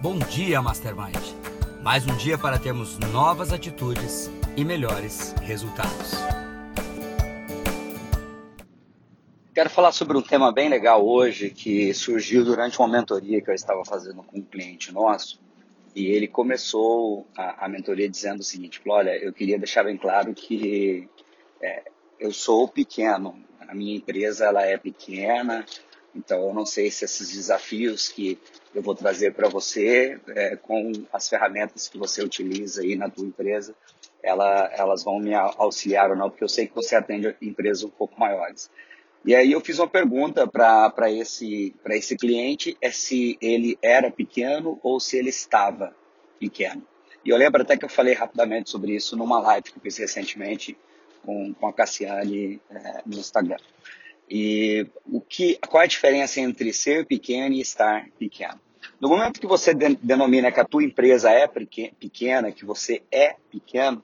Bom dia, Mastermind. Mais um dia para termos novas atitudes e melhores resultados. Quero falar sobre um tema bem legal hoje que surgiu durante uma mentoria que eu estava fazendo com um cliente nosso. E ele começou a, a mentoria dizendo o seguinte: Olha, eu queria deixar bem claro que é, eu sou pequeno, a minha empresa ela é pequena, então, eu não sei se esses desafios que eu vou trazer para você, é, com as ferramentas que você utiliza aí na tua empresa, ela, elas vão me auxiliar ou não, porque eu sei que você atende empresas um pouco maiores. E aí eu fiz uma pergunta para esse, esse cliente, é se ele era pequeno ou se ele estava pequeno. E eu lembro até que eu falei rapidamente sobre isso numa live que eu fiz recentemente com, com a Cassiane é, no Instagram. E o que, qual é a diferença entre ser pequeno e estar pequeno? No momento que você denomina que a tua empresa é pequena, que você é pequeno,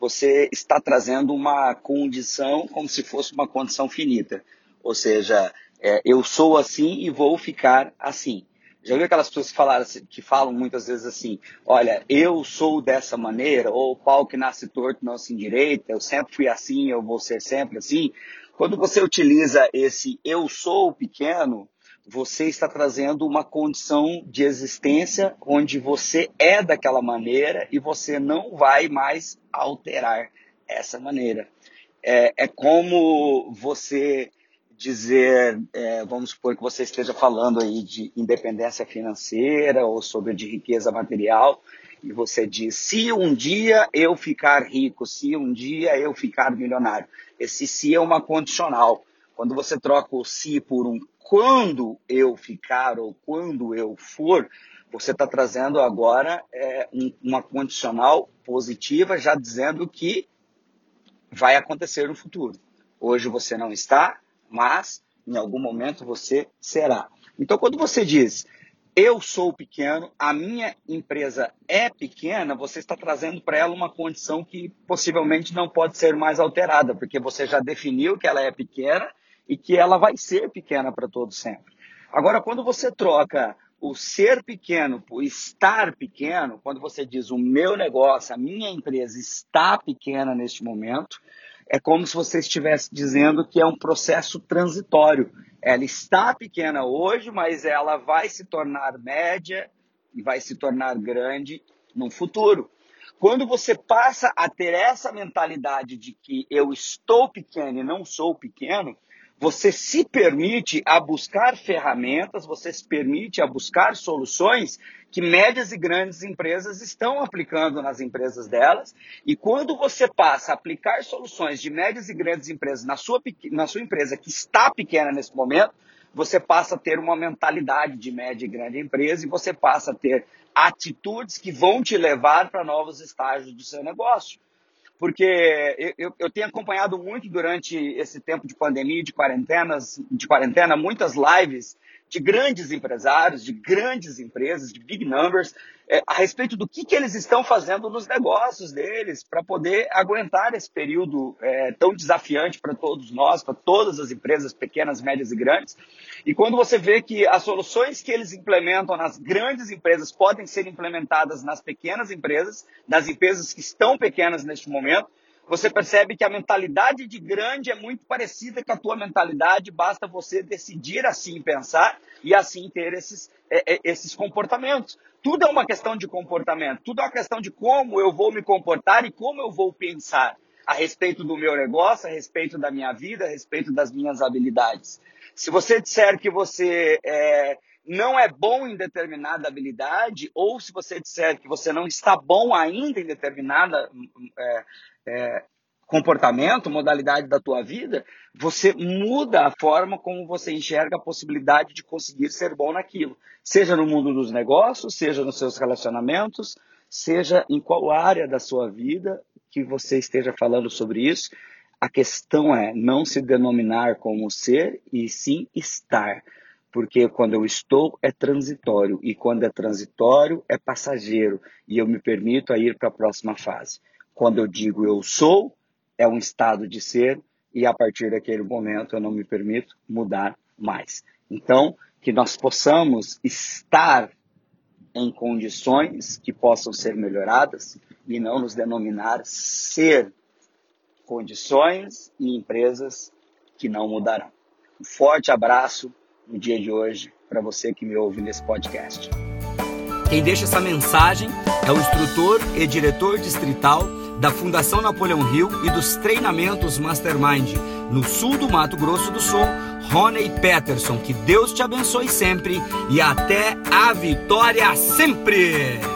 você está trazendo uma condição como se fosse uma condição finita. Ou seja, é, eu sou assim e vou ficar assim. Já viu aquelas pessoas que, falaram, que falam muitas vezes assim, olha, eu sou dessa maneira, ou pau que nasce torto não se endireita, eu sempre fui assim, eu vou ser sempre assim. Quando você utiliza esse eu sou pequeno, você está trazendo uma condição de existência onde você é daquela maneira e você não vai mais alterar essa maneira. É, é como você dizer, é, vamos supor que você esteja falando aí de independência financeira ou sobre de riqueza material, e você diz: se um dia eu ficar rico, se um dia eu ficar milionário. Esse se é uma condicional. Quando você troca o se por um quando eu ficar ou quando eu for, você está trazendo agora é, um, uma condicional positiva, já dizendo que vai acontecer no futuro. Hoje você não está, mas em algum momento você será. Então, quando você diz eu sou pequeno, a minha empresa é pequena, você está trazendo para ela uma condição que possivelmente não pode ser mais alterada, porque você já definiu que ela é pequena e que ela vai ser pequena para todo sempre. Agora, quando você troca o ser pequeno por estar pequeno, quando você diz o meu negócio, a minha empresa está pequena neste momento, é como se você estivesse dizendo que é um processo transitório. Ela está pequena hoje, mas ela vai se tornar média e vai se tornar grande no futuro. Quando você passa a ter essa mentalidade de que eu estou pequeno e não sou pequeno, você se permite a buscar ferramentas, você se permite a buscar soluções que médias e grandes empresas estão aplicando nas empresas delas. E quando você passa a aplicar soluções de médias e grandes empresas na sua, na sua empresa que está pequena nesse momento, você passa a ter uma mentalidade de média e grande empresa e você passa a ter atitudes que vão te levar para novos estágios do seu negócio porque eu, eu, tenho acompanhado muito durante esse tempo de pandemia, de quarentenas, de quarentena, muitas lives de grandes empresários, de grandes empresas, de big numbers, é, a respeito do que, que eles estão fazendo nos negócios deles para poder aguentar esse período é, tão desafiante para todos nós, para todas as empresas pequenas, médias e grandes. E quando você vê que as soluções que eles implementam nas grandes empresas podem ser implementadas nas pequenas empresas, nas empresas que estão pequenas neste momento, você percebe que a mentalidade de grande é muito parecida com a tua mentalidade, basta você decidir assim pensar e assim ter esses, é, é, esses comportamentos. Tudo é uma questão de comportamento, tudo é uma questão de como eu vou me comportar e como eu vou pensar a respeito do meu negócio, a respeito da minha vida, a respeito das minhas habilidades. Se você disser que você é, não é bom em determinada habilidade, ou se você disser que você não está bom ainda em determinada é, é, comportamento, modalidade da tua vida, você muda a forma como você enxerga a possibilidade de conseguir ser bom naquilo. Seja no mundo dos negócios, seja nos seus relacionamentos, seja em qual área da sua vida que você esteja falando sobre isso. A questão é não se denominar como ser e sim estar. Porque quando eu estou é transitório e quando é transitório é passageiro e eu me permito a ir para a próxima fase. Quando eu digo eu sou, é um estado de ser e a partir daquele momento eu não me permito mudar mais. Então, que nós possamos estar em condições que possam ser melhoradas e não nos denominar ser condições e empresas que não mudarão. Um forte abraço no dia de hoje para você que me ouve nesse podcast. Quem deixa essa mensagem é o instrutor e diretor distrital da Fundação Napoleão Hill e dos treinamentos Mastermind no sul do Mato Grosso do Sul, Rony Peterson. Que Deus te abençoe sempre e até a vitória sempre!